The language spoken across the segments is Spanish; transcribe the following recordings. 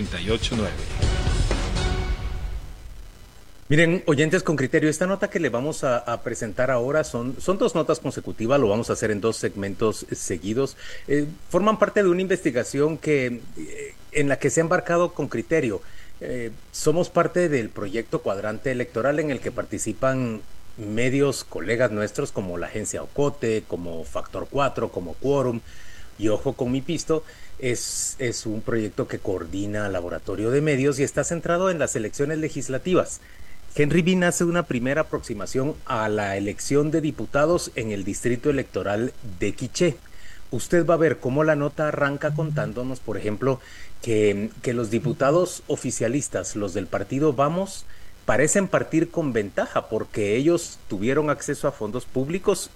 889. Miren, oyentes con criterio, esta nota que le vamos a, presentar ahora son, son dos notas consecutivas, lo vamos a hacer en dos segmentos seguidos. Eh, forman parte de una investigación que, eh, en la que se ha embarcado con criterio. Eh, somos parte del proyecto Cuadrante Electoral en el que participan medios, colegas nuestros como la agencia Ocote, como Factor 4, como Quorum y Ojo con mi Pisto. Es, un proyecto que coordina Laboratorio de Medios y está centrado en las elecciones legislativas. Henry Bean hace una primera aproximación a la elección de diputados en el distrito electoral de Quiché. Usted va a ver cómo la nota arranca contándonos, por ejemplo, que, que los diputados oficialistas, los del partido Vamos, parecen partir con ventaja porque ellos tuvieron acceso a fondos públicos.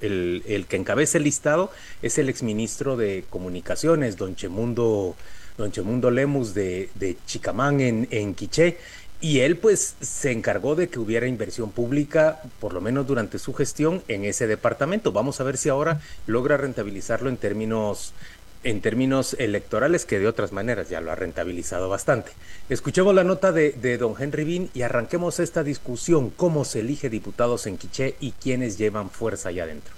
El, que encabeza el listado es el exministro de Comunicaciones, don Chemundo, don Chemundo Lemus de, de Chicamán en, en Quiché. Y él pues se encargó de que hubiera inversión pública, por lo menos durante su gestión, en ese departamento. Vamos a ver si ahora logra rentabilizarlo en términos en términos electorales, que de otras maneras ya lo ha rentabilizado bastante. Escuchemos la nota de, de don Henry Bean y arranquemos esta discusión, cómo se elige diputados en Quiché y quiénes llevan fuerza allá adentro.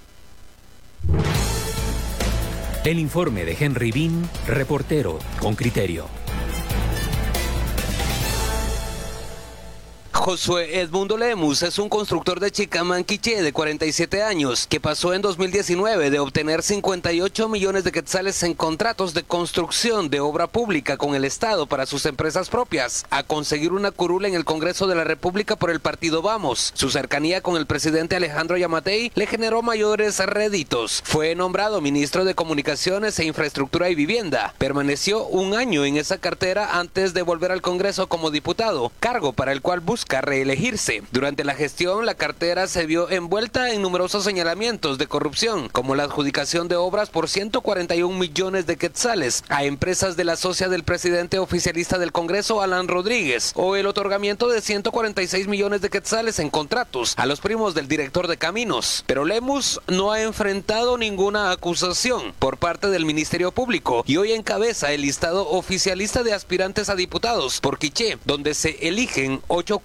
El informe de Henry Bean, reportero con criterio. Josué Edmundo Lemus es un constructor de Chicamanquiche de 47 años que pasó en 2019 de obtener 58 millones de quetzales en contratos de construcción de obra pública con el Estado para sus empresas propias a conseguir una curula en el Congreso de la República por el partido Vamos. Su cercanía con el presidente Alejandro Yamatei le generó mayores réditos. Fue nombrado ministro de Comunicaciones e Infraestructura y Vivienda. Permaneció un año en esa cartera antes de volver al Congreso como diputado, cargo para el cual busca reelegirse. Durante la gestión, la cartera se vio envuelta en numerosos señalamientos de corrupción, como la adjudicación de obras por 141 millones de quetzales a empresas de la socia del presidente oficialista del Congreso, Alan Rodríguez, o el otorgamiento de 146 millones de quetzales en contratos a los primos del director de caminos. Pero Lemus no ha enfrentado ninguna acusación por parte del Ministerio Público y hoy encabeza el listado oficialista de aspirantes a diputados por Quiché, donde se eligen ocho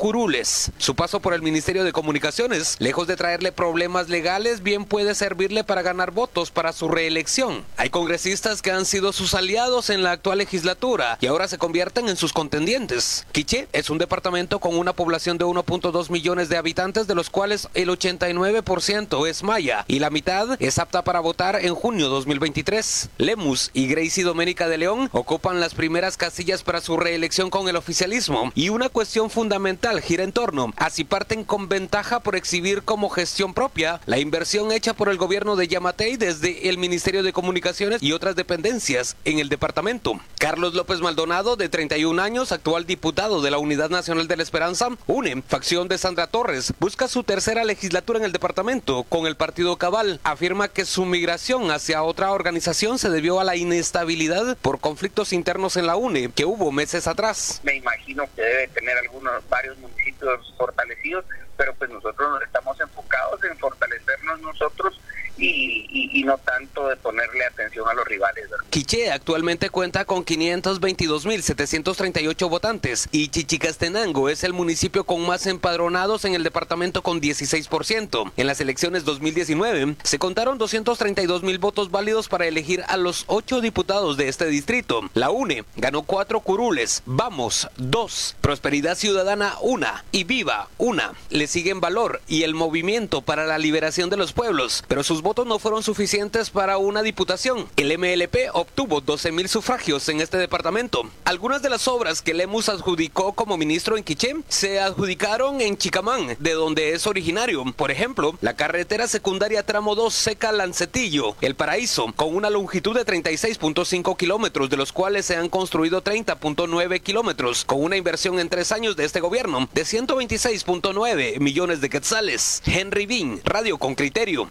su paso por el Ministerio de Comunicaciones, lejos de traerle problemas legales, bien puede servirle para ganar votos para su reelección. Hay congresistas que han sido sus aliados en la actual legislatura y ahora se convierten en sus contendientes. Quiché es un departamento con una población de 1.2 millones de habitantes, de los cuales el 89% es maya y la mitad es apta para votar en junio 2023. Lemus y Gracie Doménica de León ocupan las primeras casillas para su reelección con el oficialismo y una cuestión fundamental gira en torno a si parten con ventaja por exhibir como gestión propia la inversión hecha por el gobierno de Yamatei desde el Ministerio de Comunicaciones y otras dependencias en el departamento. Carlos López Maldonado, de 31 años, actual diputado de la Unidad Nacional de la Esperanza, UNE, facción de Sandra Torres, busca su tercera legislatura en el departamento con el Partido Cabal. Afirma que su migración hacia otra organización se debió a la inestabilidad por conflictos internos en la UNE que hubo meses atrás. Me imagino que debe tener algunos varios municipios fortalecidos, pero pues nosotros estamos enfocados en fortalecernos nosotros y, no tanto de ponerle atención a los rivales. Quiché actualmente cuenta con 522.738 votantes y Chichicastenango es el municipio con más empadronados en el departamento con 16%. En las elecciones 2019 se contaron 232.000 votos válidos para elegir a los ocho diputados de este distrito. La UNE ganó cuatro curules, Vamos, dos, Prosperidad Ciudadana, una y Viva, una. Le siguen Valor y el Movimiento para la Liberación de los Pueblos, pero sus votos no fueron suficientes para una diputación. El MLP obtuvo 12 mil sufragios en este departamento. Algunas de las obras que Lemus adjudicó como ministro en Quiché se adjudicaron en Chicamán, de donde es originario. Por ejemplo, la carretera secundaria tramo 2 Seca Lancetillo, El Paraíso, con una longitud de 36.5 kilómetros, de los cuales se han construido 30.9 kilómetros, con una inversión en tres años de este gobierno de 126.9 millones de quetzales. Henry Bean, Radio con Criterio.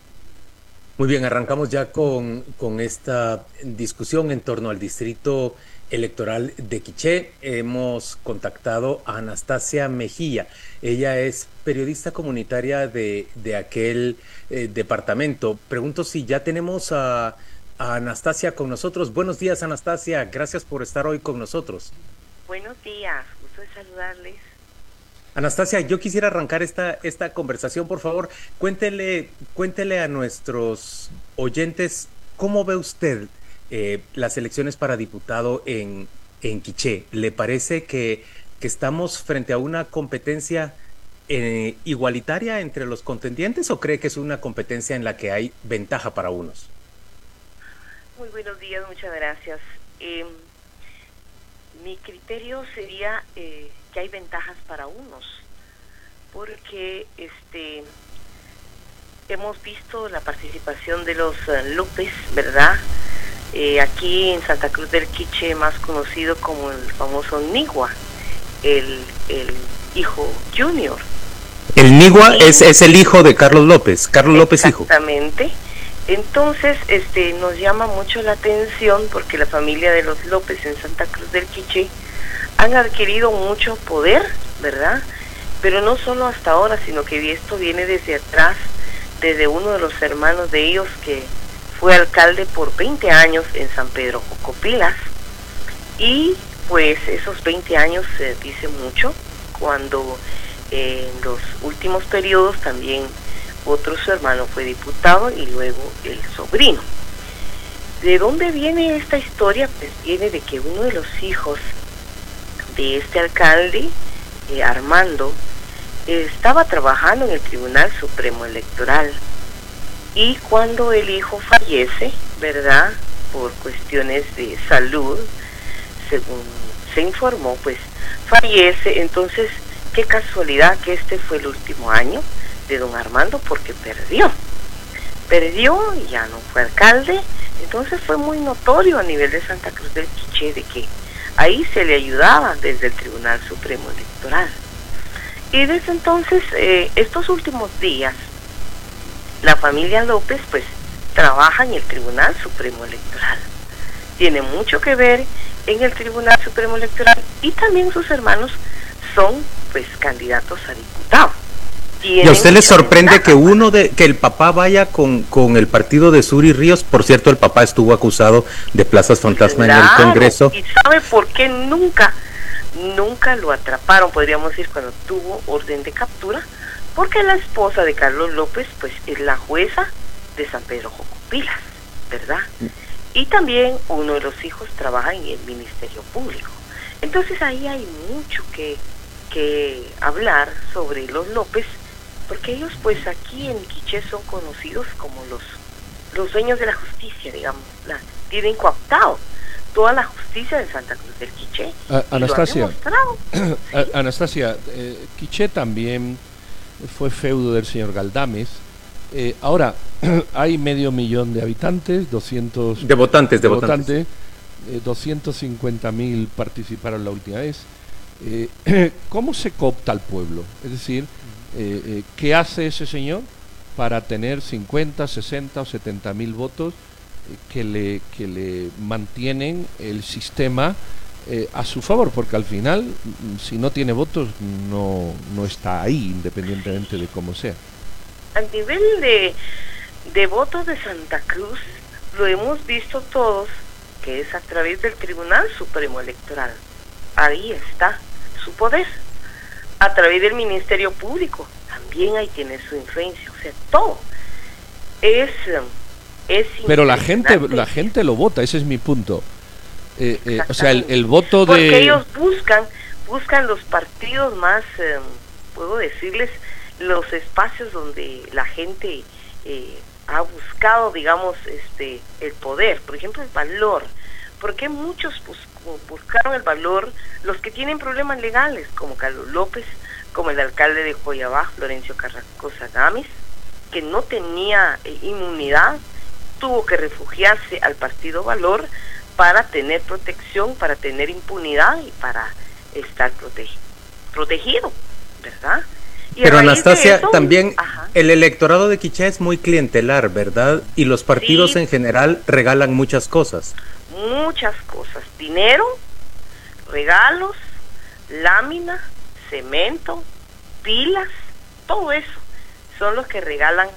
Muy bien, arrancamos ya con, con, esta discusión en torno al distrito electoral de Quiché. Hemos contactado a Anastasia Mejía. Ella es periodista comunitaria de, de aquel eh, departamento. Pregunto si ya tenemos a, a Anastasia con nosotros. Buenos días, Anastasia. Gracias por estar hoy con nosotros. Buenos días, gusto de saludarles. Anastasia, yo quisiera arrancar esta, esta conversación, por favor. Cuéntele, cuéntele a nuestros oyentes cómo ve usted eh, las elecciones para diputado en, en Quiché. ¿Le parece que, que estamos frente a una competencia eh, igualitaria entre los contendientes o cree que es una competencia en la que hay ventaja para unos? Muy buenos días, muchas gracias. Em, mi criterio sería eh, que hay ventajas para unos, porque este hemos visto la participación de los uh, López, ¿verdad? Eh, aquí en Santa Cruz del Quiche, más conocido como el famoso Nigua, el, el hijo junior. El Nigua es, es el hijo de Carlos López, Carlos López hijo. Exactamente. Entonces, este, nos llama mucho la atención porque la familia de los López en Santa Cruz del Quiche han adquirido mucho poder, ¿verdad? Pero no solo hasta ahora, sino que esto viene desde atrás, desde uno de los hermanos de ellos que fue alcalde por 20 años en San Pedro Jocopilas. Y pues esos 20 años se dice mucho cuando en los últimos periodos también otro su hermano fue diputado y luego el sobrino. ¿De dónde viene esta historia? Pues viene de que uno de los hijos de este alcalde, eh, Armando, estaba trabajando en el Tribunal Supremo Electoral y cuando el hijo fallece, ¿verdad? Por cuestiones de salud, según se informó, pues fallece. Entonces, qué casualidad que este fue el último año de don Armando porque perdió. Perdió y ya no fue alcalde. Entonces fue muy notorio a nivel de Santa Cruz del Quiché de que ahí se le ayudaba desde el Tribunal Supremo Electoral. Y desde entonces, eh, estos últimos días, la familia López pues trabaja en el Tribunal Supremo Electoral. Tiene mucho que ver en el Tribunal Supremo Electoral y también sus hermanos son pues candidatos a diputados. ¿Y a usted le sorprende que uno de que el papá vaya con, con el partido de Suri Ríos? Por cierto, el papá estuvo acusado de plazas fantasma en el Congreso. ¿Y sabe por qué nunca, nunca lo atraparon, podríamos decir, cuando tuvo orden de captura? Porque la esposa de Carlos López, pues, es la jueza de San Pedro Jocopilas, ¿verdad? Y también uno de los hijos trabaja en el Ministerio Público. Entonces ahí hay mucho que, que hablar sobre los López porque ellos pues aquí en Quiché son conocidos como los, los dueños de la justicia, digamos, la, tienen cooptado toda la justicia de Santa Cruz del Quiché. Anastasia, Anastasia, eh, Quiché también fue feudo del señor Galdames. Eh, ahora, hay medio millón de habitantes, 200... De votantes, de, votantes. 250 eh, mil participaron la última vez. ¿Cómo se coopta al pueblo? Es decir, eh, eh, ¿qué hace ese señor para tener 50, 60 o 70 mil votos eh, que, le, que le mantienen el sistema a su favor? Porque al final, mm, si no tiene votos, no, no está ahí, independientemente de cómo sea. A nivel de, de votos de Santa Cruz, lo hemos visto todos, que es a través del Tribunal Supremo Electoral. Ahí está su poder a través del Ministerio Público. También ahí tiene su influencia. O sea, todo es... es Pero la gente, la gente lo vota, ese es mi punto. Eh, eh, o sea, el, voto de... Porque ellos buscan, buscan los partidos más, em, puedo decirles, los espacios donde la gente eh, ha buscado, digamos, este, el poder. Por ejemplo, el valor. Porque muchos buscaron el valor los que tienen problemas legales, como Carlos López, como el alcalde de Joyabá, Florencio Carrascosa Gámez, que no tenía eh, inmunidad, tuvo que refugiarse al partido Valor para tener protección, para tener impunidad y para estar protegido, ¿verdad? Pero Anastasia, también el electorado de Quiché es muy clientelar, ¿verdad? Y los partidos en general regalan muchas cosas muchas cosas, dinero, regalos, lámina, cemento, pilas, todo eso son los que regalan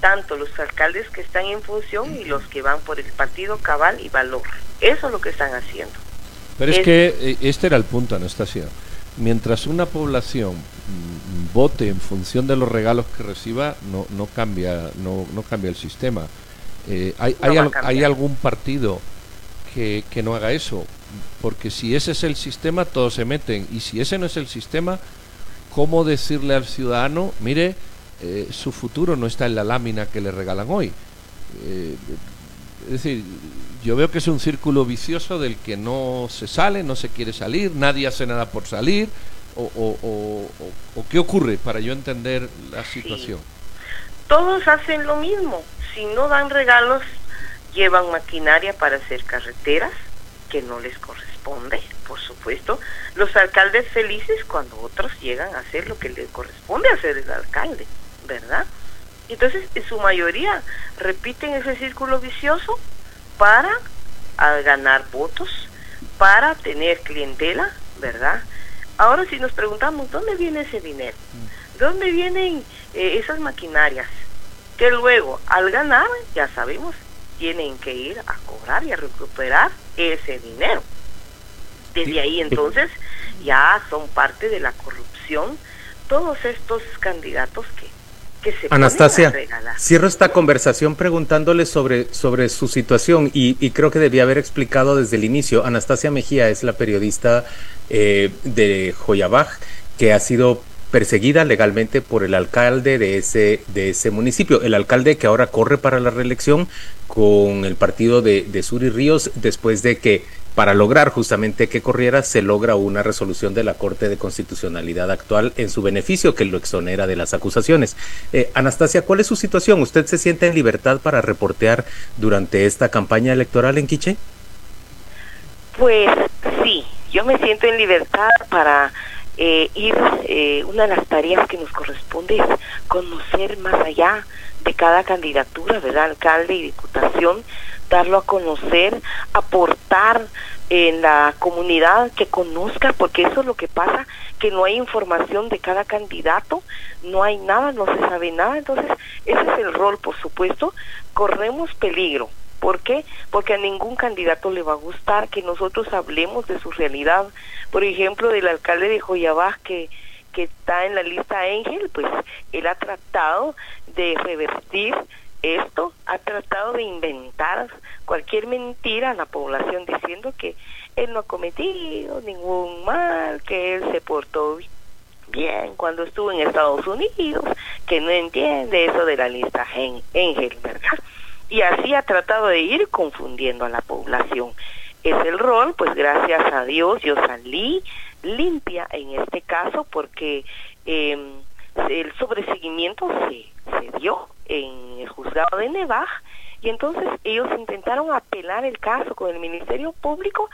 tanto los alcaldes que están en función y los que van por el partido cabal y valor. Eso es lo que están haciendo. Pero es, que eh, este era el punto, Anastasia. Mientras una población vote en función de los regalos que reciba, no, no, cambia, no, no cambia el sistema. Eh, ¿hay, hay, algún partido que, que no haga eso? Porque si ese es el sistema, todos se meten. Y si ese no es el sistema, ¿cómo decirle al ciudadano, mire, eh, su futuro no está en la lámina que le regalan hoy? Eh, es decir, yo veo que es un círculo vicioso del que no se sale, no se quiere salir, nadie hace nada por salir. ¿O, qué ocurre para yo entender la situación? Todos hacen lo mismo. Si no dan regalos, llevan maquinaria para hacer carreteras que no les corresponde por supuesto, los alcaldes felices cuando otros llegan a hacer lo que le corresponde hacer el alcalde, ¿verdad? Entonces, en su mayoría repiten ese círculo vicioso para ganar votos, para tener clientela, ¿verdad? Ahora si nos preguntamos, ¿dónde viene ese dinero? ¿Dónde vienen eh, esas maquinarias? Que luego, al ganar, ya sabemos, tienen que ir a cobrar y a recuperar ese dinero. Desde ahí entonces ya son parte de la corrupción todos estos candidatos que, que se Anastasia, cierro esta conversación preguntándole sobre, sobre su situación y, y, creo que debía haber explicado desde el inicio. Anastasia Mejía es la periodista eh, de Joyabaj que ha sido perseguida legalmente por el alcalde de ese, de ese municipio, el alcalde que ahora corre para la reelección con el partido de, de Sur y Ríos después de que para lograr justamente que corriera, se logra una resolución de la Corte de Constitucionalidad actual en su beneficio que lo exonera de las acusaciones. Eh, Anastasia, ¿cuál es su situación? ¿Usted se siente en libertad para reportear durante esta campaña electoral en Quiché? Pues sí, yo me siento en libertad para eh, ir, eh, una de las tareas que nos corresponde es conocer más allá de cada candidatura, ¿verdad? Alcalde y diputación, darlo a conocer, aportar en la comunidad que conozca, porque eso es lo que pasa, que no hay información de cada candidato, no hay nada, no se sabe nada, entonces ese es el rol, por supuesto, corremos peligro. ¿Por qué? Porque a ningún candidato le va a gustar que nosotros hablemos de su realidad. Por ejemplo, del alcalde de Joyabaj que, que está en la lista Ángel, pues él ha tratado de revertir esto ha tratado de inventar cualquier mentira a la población diciendo que él no ha cometido ningún mal, que él se portó bien cuando estuvo en Estados Unidos, que no entiende eso de la lista Engel, ¿verdad? Y así ha tratado de ir confundiendo a la población. Es el rol, pues gracias a Dios yo salí limpia en este caso porque eh, el sobreseguimiento se, se dio en el juzgado de Nevaj y entonces ellos intentaron apelar el caso con el Ministerio Público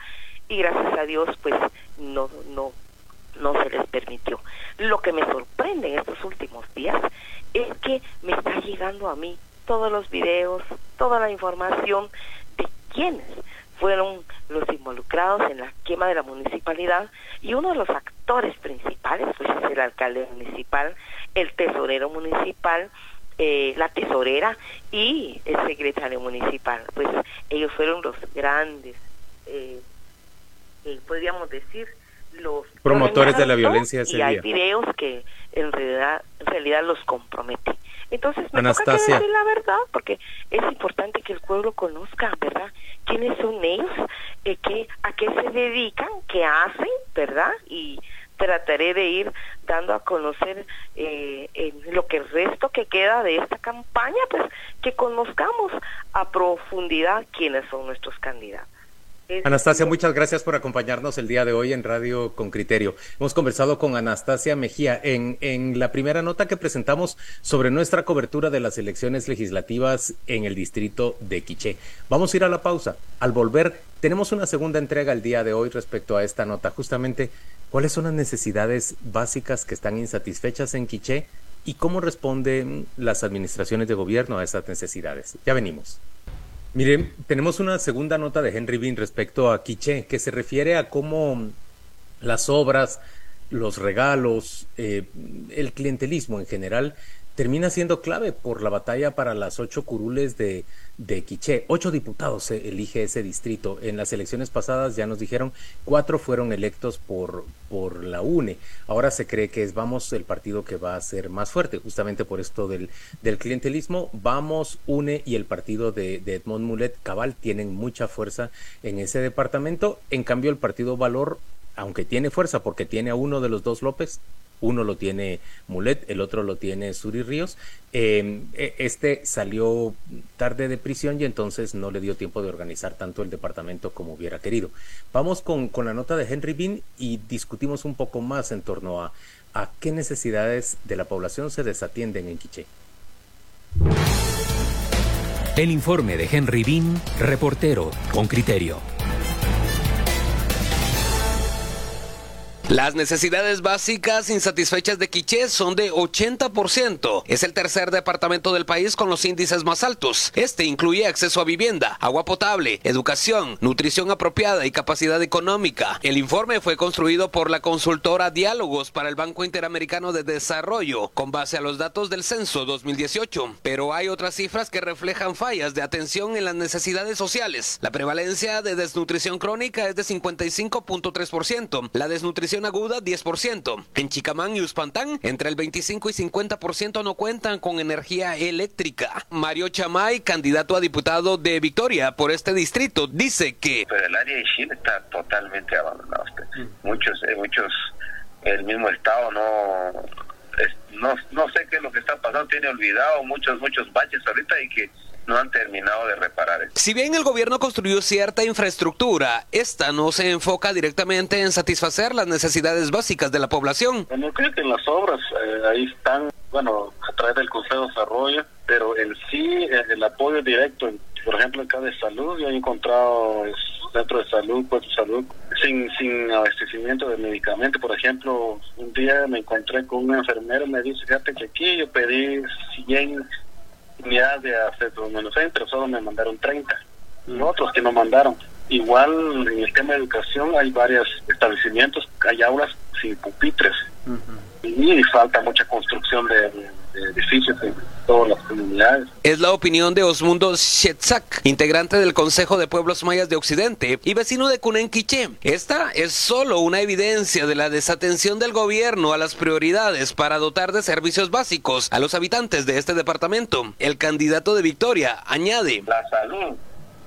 y gracias a Dios pues no no no se les permitió. Lo que me sorprende en estos últimos días es que me está llegando a mí todos los videos, toda la información de quiénes fueron los involucrados en la quema de la municipalidad y uno de los actores principales pues es el alcalde municipal, el tesorero municipal, eh, la tesorera y el secretario municipal. Pues ellos fueron los grandes, eh, eh, podríamos decir, los promotores de la violencia y hay videos que en realidad, en realidad los comprometen. Entonces, me toca decir la verdad, porque es importante que el pueblo conozca, ¿verdad? ¿Quiénes son ellos? Eh, qué, ¿A qué se dedican? ¿Qué hacen? ¿Verdad? Y trataré de ir dando a conocer eh, lo que el resto que queda de esta campaña, pues que conozcamos a profundidad quiénes son nuestros candidatos. Anastasia, muchas gracias por acompañarnos el día de hoy en Radio con Criterio. Hemos conversado con Anastasia Mejía en, en la primera nota que presentamos sobre nuestra cobertura de las elecciones legislativas en el distrito de Quiché. Vamos a ir a la pausa. Al volver, tenemos una segunda entrega el día de hoy respecto a esta nota, justamente cuáles son las necesidades básicas que están insatisfechas en Quiché y cómo responden las administraciones de gobierno a esas necesidades. Ya venimos. Miren, tenemos una segunda nota de Henry Bean respecto a Quiché, que se refiere a cómo las obras, los regalos, eh, el clientelismo en general termina siendo clave por la batalla para las ocho curules de, de Quiché. Ocho diputados se elige ese distrito. En las elecciones pasadas ya nos dijeron cuatro fueron electos por, la UNE. Ahora se cree que es Vamos el partido que va a ser más fuerte, justamente por esto del, del clientelismo. Vamos, UNE y el partido de, de Edmond Mulet Cabal tienen mucha fuerza en ese departamento. En cambio, el partido Valor, aunque tiene fuerza porque tiene a uno de los dos López, uno lo tiene Mulet, el otro lo tiene Suri Ríos. Em, e, este salió tarde de prisión y entonces no le dio tiempo de organizar tanto el departamento como hubiera querido. Vamos con, con la nota de Henry Bean y discutimos un poco más en torno a, a qué necesidades de la población se desatienden en Quiché. El informe de Henry Bean, reportero con criterio. Las necesidades básicas insatisfechas de Quiché son de 80%. Es el tercer departamento del país con los índices más altos. Este incluye acceso a vivienda, agua potable, educación, nutrición apropiada y capacidad económica. El informe fue construido por la consultora Diálogos para el Banco Interamericano de Desarrollo con base a los datos del censo 2018. Pero hay otras cifras que reflejan fallas de atención en las necesidades sociales. La prevalencia de desnutrición crónica es de 55.3%. La desnutrición aguda 10%. En Chicamán y Uspantán, entre el 25 y 50% no cuentan con energía eléctrica. Mario Chamay, candidato a diputado de Victoria por este distrito, dice que... Pero el área de Chile está totalmente abandonado. Muchos, eh, muchos, el mismo Estado no, no, no sé qué es lo que está pasando, tiene olvidado muchos, muchos baches ahorita y que no han terminado de reparar. Si bien el gobierno construyó cierta infraestructura, esta no se enfoca directamente en satisfacer las necesidades básicas de la población. Bueno, creo que en las obras eh, ahí están, bueno, a través del Consejo de Desarrollo, pero en sí eh, el apoyo directo, por ejemplo, acá de salud, yo he encontrado centro de salud, puesto de salud, sin, sin abastecimiento de medicamentos. Por ejemplo, un día me encontré con un enfermero, me dice, fíjate que aquí yo pedí 100 unidades de acetaminofén, pero solo me mandaron 30. Y otros que no mandaron. Igual en el tema de educación hay varios establecimientos, hay aulas sin pupitres. Y falta mucha construcción de, de edificios en todas las comunidades. Es la opinión de Osmundo Shetzak, integrante del Consejo de Pueblos Mayas de Occidente y vecino de Cunenquiché. Esta es solo una evidencia de la desatención del gobierno a las prioridades para dotar de servicios básicos a los habitantes de este departamento. El candidato de Victoria añade. La salud,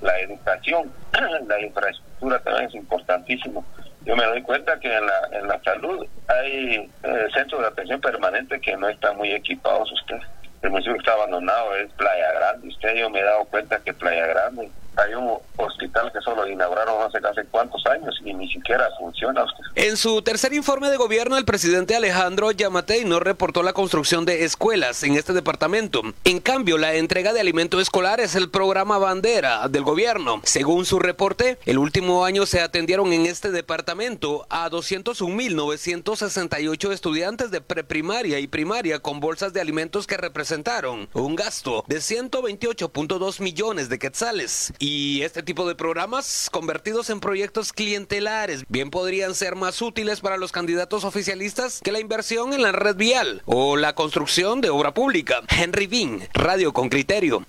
la educación, la infraestructura también es importantísimo yo me doy cuenta que en la, en la salud hay eh, centros de atención permanente que no están muy equipados usted. El municipio está abandonado es Playa Grande. Usted yo me he dado cuenta que Playa Grande hay un hospital que solo inauguraron hace casi cuántos años y ni siquiera funciona. En su tercer informe de gobierno, el presidente Alejandro Yamatei no reportó la construcción de escuelas en este departamento. En cambio, la entrega de alimentos escolar es el programa bandera del gobierno. Según su reporte, el último año se atendieron en este departamento a 201.968 estudiantes de preprimaria y primaria con bolsas de alimentos que representaron un gasto de 128.2 millones de quetzales. Este tipo de programas convertidos en proyectos clientelares bien podrían ser más útiles para los candidatos oficialistas que la inversión en la red vial o la construcción de obra pública. Henry Bean, Radio con Criterio.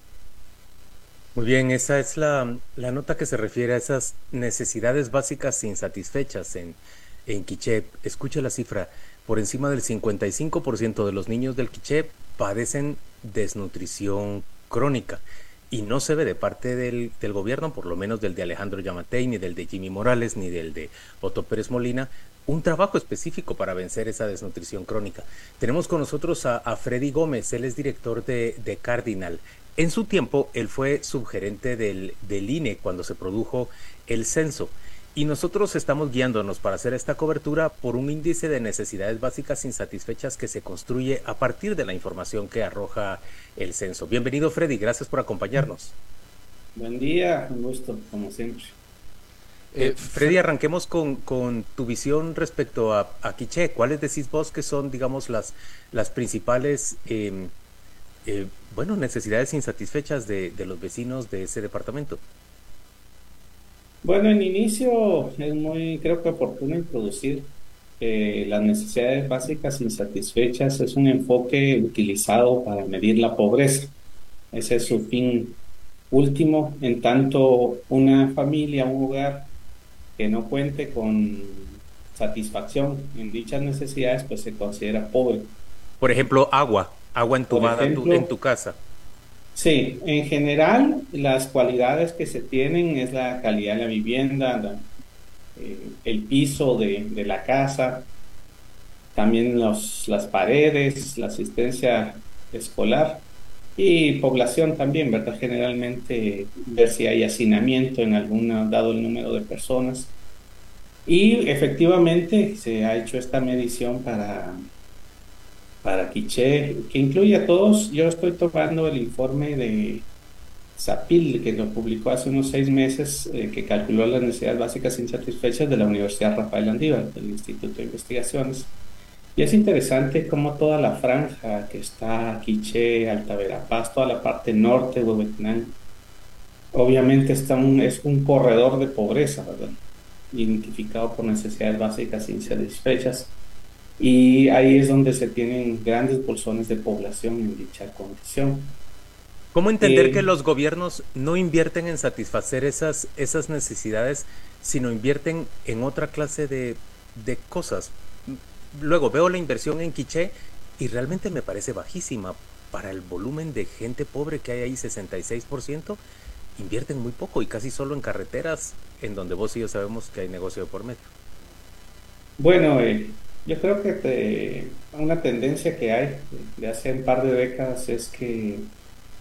Muy bien, esa es la, la, nota que se refiere a esas necesidades básicas insatisfechas en, en Quiché. Escuche la cifra, por encima del 55% de los niños del Quiché padecen desnutrición crónica y no se ve de parte del, gobierno, por lo menos del de Alejandro Yamatei, ni del de Jimmy Morales, ni del de Otto Pérez Molina, un trabajo específico para vencer esa desnutrición crónica. Tenemos con nosotros a, Freddy Gómez, él es director de, de, Cardinal. En su tiempo, él fue subgerente del, del INE cuando se produjo el censo. Y nosotros estamos guiándonos para hacer esta cobertura por un índice de necesidades básicas insatisfechas que se construye a partir de la información que arroja el censo. Bienvenido Freddy, gracias por acompañarnos. Buen día, un gusto, como siempre. Eh, Freddy, arranquemos con, con, tu visión respecto a, a Quiché. ¿Cuáles decís vos que son, digamos, las, las principales eh, eh, bueno, necesidades insatisfechas de, de los vecinos de ese departamento? Bueno, en inicio es muy, creo que oportuno introducir eh, las necesidades básicas insatisfechas es un enfoque utilizado para medir la pobreza. Ese es su fin último, en tanto una familia, un hogar que no cuente con satisfacción en dichas necesidades, pues se considera pobre. Por ejemplo, agua, agua entubada en tu casa. Sí, en general las cualidades que se tienen es la calidad de la vivienda, eh, el piso de, la casa, también los, las paredes, la asistencia escolar y población también, ¿verdad? Generalmente ver si hay hacinamiento en alguna, dado el número de personas. Y efectivamente se ha hecho esta medición para para Quiché, que incluye a todos. Yo estoy tomando el informe de Zapil, que lo publicó hace unos seis meses, eh, que calculó las necesidades básicas insatisfechas de la Universidad Rafael Andívar, del Instituto de Investigaciones. Y es interesante cómo toda la franja que está Quiché, Alta Verapaz, toda la parte norte de Huehuetenango, obviamente está un, es un corredor de pobreza, ¿verdad? Identificado por necesidades básicas insatisfechas y ahí es donde se tienen grandes bolsones de población en dicha condición. ¿Cómo entender eh, que los gobiernos no invierten en satisfacer esas, esas necesidades, sino invierten en otra clase de, de cosas? Luego veo la inversión en Quiché y realmente me parece bajísima. Para el volumen de gente pobre que hay ahí, 66%, invierten muy poco y casi solo en carreteras, en donde vos y yo sabemos que hay negocio de por medio. Bueno, eh, yo creo que una tendencia que hay de hace un par de décadas es que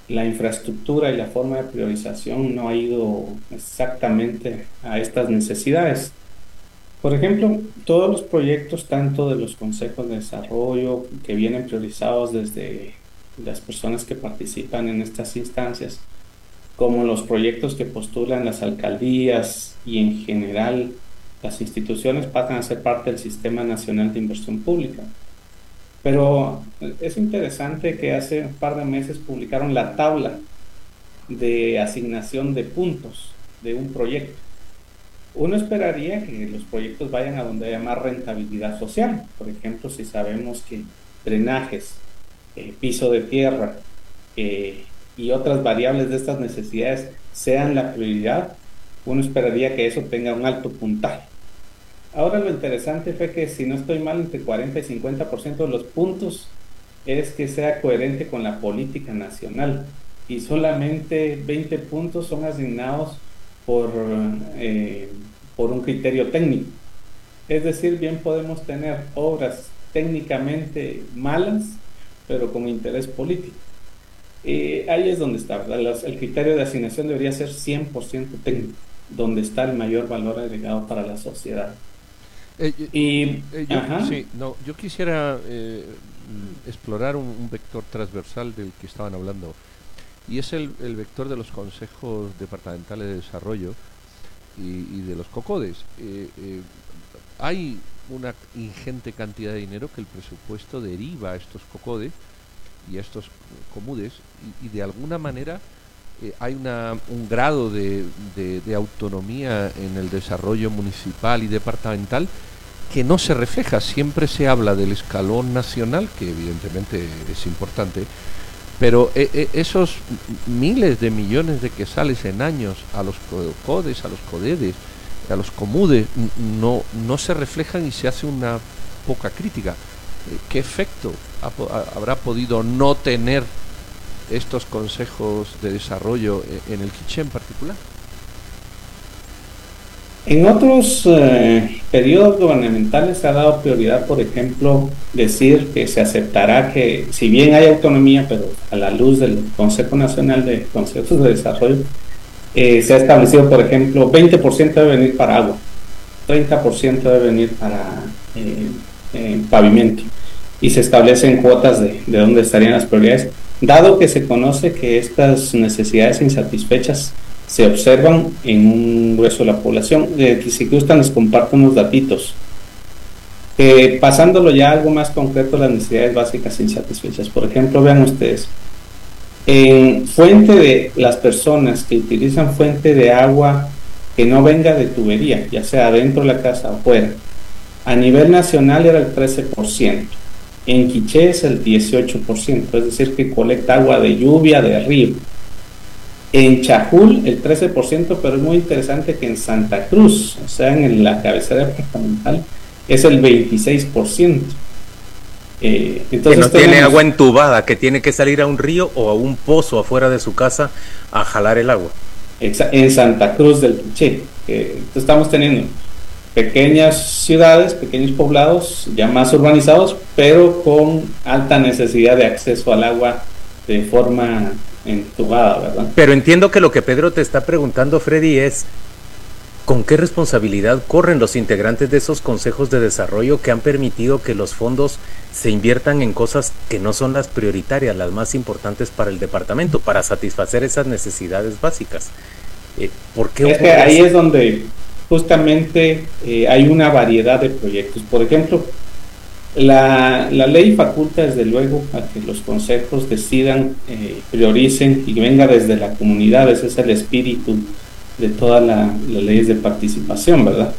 la infraestructura y la forma de priorización no ha ido exactamente a estas necesidades. Por ejemplo, todos los proyectos, tanto de los consejos de desarrollo que vienen priorizados desde las personas que participan en estas instancias, como los proyectos que postulan las alcaldías y en general las instituciones pasan a ser parte del Sistema Nacional de Inversión Pública. Pero es interesante que hace un par de meses publicaron la tabla de asignación de puntos de un proyecto. Uno esperaría que los proyectos vayan a donde haya más rentabilidad social. Por ejemplo, si sabemos que drenajes, eh, piso de tierra eh, y otras variables de estas necesidades sean la prioridad, uno esperaría que eso tenga un alto puntaje. Ahora lo interesante fue que si no estoy mal, entre 40 y 50% de los puntos es que sea coherente con la política nacional y solamente 20 puntos son asignados por, eh, por un criterio técnico. Es decir, bien podemos tener obras técnicamente malas, pero con interés político. Eh, ahí es donde está, el criterio de asignación debería ser 100% técnico donde está el mayor valor agregado para la sociedad. Eh, y, eh, yo, sí, no, yo quisiera eh, explorar un, vector transversal del que estaban hablando, y es el, vector de los consejos departamentales de desarrollo y, de los COCODES. hay una ingente cantidad de dinero que el presupuesto deriva a estos COCODES y a estos comudes, y de alguna manera eh, hay una, un grado de, de, autonomía en el desarrollo municipal y departamental que no se refleja. Siempre se habla del escalón nacional, que evidentemente es importante, pero eh, eh, esos miles de millones de quesales en años a los CODES, a los CODEDES, a los COMUDES, no, no se reflejan y se hace una poca crítica. ¿Qué efecto habrá podido no tener estos consejos de desarrollo e-, en el Quiché en particular? En otros eh, periodos gubernamentales se ha dado prioridad, por ejemplo, decir que se aceptará que, si bien hay autonomía, pero a la luz del Consejo Nacional de Consejos de Desarrollo, eh, se ha establecido, por ejemplo, 20% debe venir para agua, 30% debe venir para eh, pavimento, y se establecen cuotas de dónde estarían las prioridades dado que se conoce que estas necesidades insatisfechas se observan en un grueso de la población. Eh, si gustan, les comparto unos datitos. Eh, pasándolo ya a algo más concreto, las necesidades básicas insatisfechas. Por ejemplo, vean ustedes, en fuente de las personas que utilizan fuente de agua que no venga de tubería, ya sea dentro de la casa o fuera, A nivel nacional era el 13%. En Quiché es el 18%, es decir, que colecta agua de lluvia, de río. En Chajul el 13%, pero es muy interesante que en Santa Cruz, o sea, en la cabecera departamental, es el 26%. Eh, entonces que no tiene agua entubada, que tiene que salir a un río o a un pozo afuera de su casa a jalar el agua. En Santa Cruz del Quiché. estamos teniendo pequeñas ciudades, pequeños poblados ya más urbanizados, pero con alta necesidad de acceso al agua de forma entubada, ¿verdad? Pero entiendo que lo que Pedro te está preguntando, Freddy, es ¿con qué responsabilidad corren los integrantes de esos consejos de desarrollo que han permitido que los fondos se inviertan en cosas que no son las prioritarias, las más importantes para el departamento, para satisfacer esas necesidades básicas? Eh, ¿por qué es que ahí es donde justamente eh, hay una variedad de proyectos. Por ejemplo, la, ley faculta desde luego a que los consejos decidan, eh, prioricen y venga desde la comunidad, ese es el espíritu de todas las leyes de participación, ¿verdad?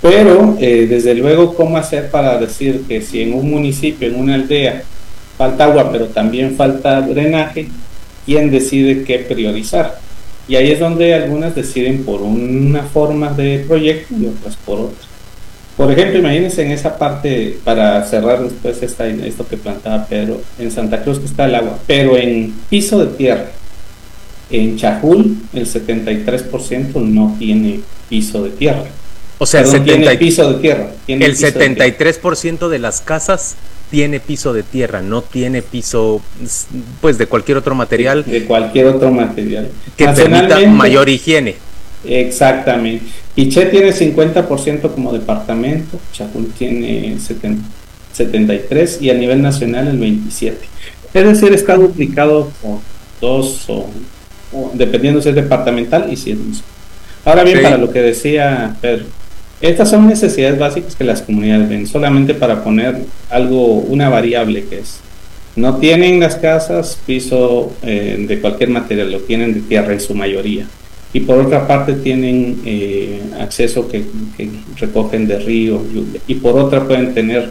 Pero eh, desde luego, ¿cómo hacer para decir que si en un municipio, en una aldea, falta agua, pero también falta drenaje, ¿quién decide qué priorizar? Y ahí es donde algunas deciden por una forma de proyecto y otras por otra. Por ejemplo, imagínense en esa parte, para cerrar después esta, esto que plantaba Pedro, en Santa Cruz que está el agua, pero en piso de tierra. En Chajul el 73% no tiene piso de tierra. O sea, tiene piso de tierra. el 73% de las casas tiene piso de tierra, no tiene piso pues de cualquier otro material. De, cualquier otro material. Que permita mayor higiene. Exactamente. Piché tiene 50% como departamento, Chapul tiene 73 y a nivel nacional el 27. Es decir, está duplicado por dos o, dependiendo si es departamental y si es Ahora bien, para lo que decía Pedro, estas son necesidades básicas que las comunidades ven, solamente para poner algo, una variable que es, no tienen las casas piso eh, de cualquier material, lo tienen de tierra en su mayoría. Y por otra parte tienen eh, acceso que, recogen de río, lluvia. Y por otra pueden tener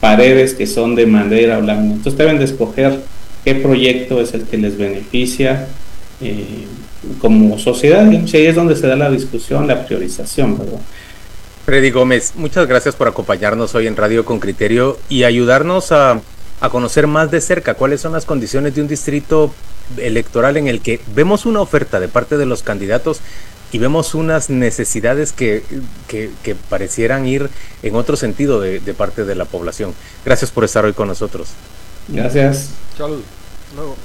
paredes que son de madera o lámina. Entonces deben de escoger qué proyecto es el que les beneficia eh, como sociedad. Y ahí es donde se da la discusión, la priorización, ¿verdad? Freddy Gómez, muchas gracias por acompañarnos hoy en Radio con Criterio y ayudarnos a, conocer más de cerca cuáles son las condiciones de un distrito electoral en el que vemos una oferta de parte de los candidatos y vemos unas necesidades que, parecieran ir en otro sentido de, de, parte de la población. Gracias por estar hoy con nosotros. Gracias. Salud. Luego.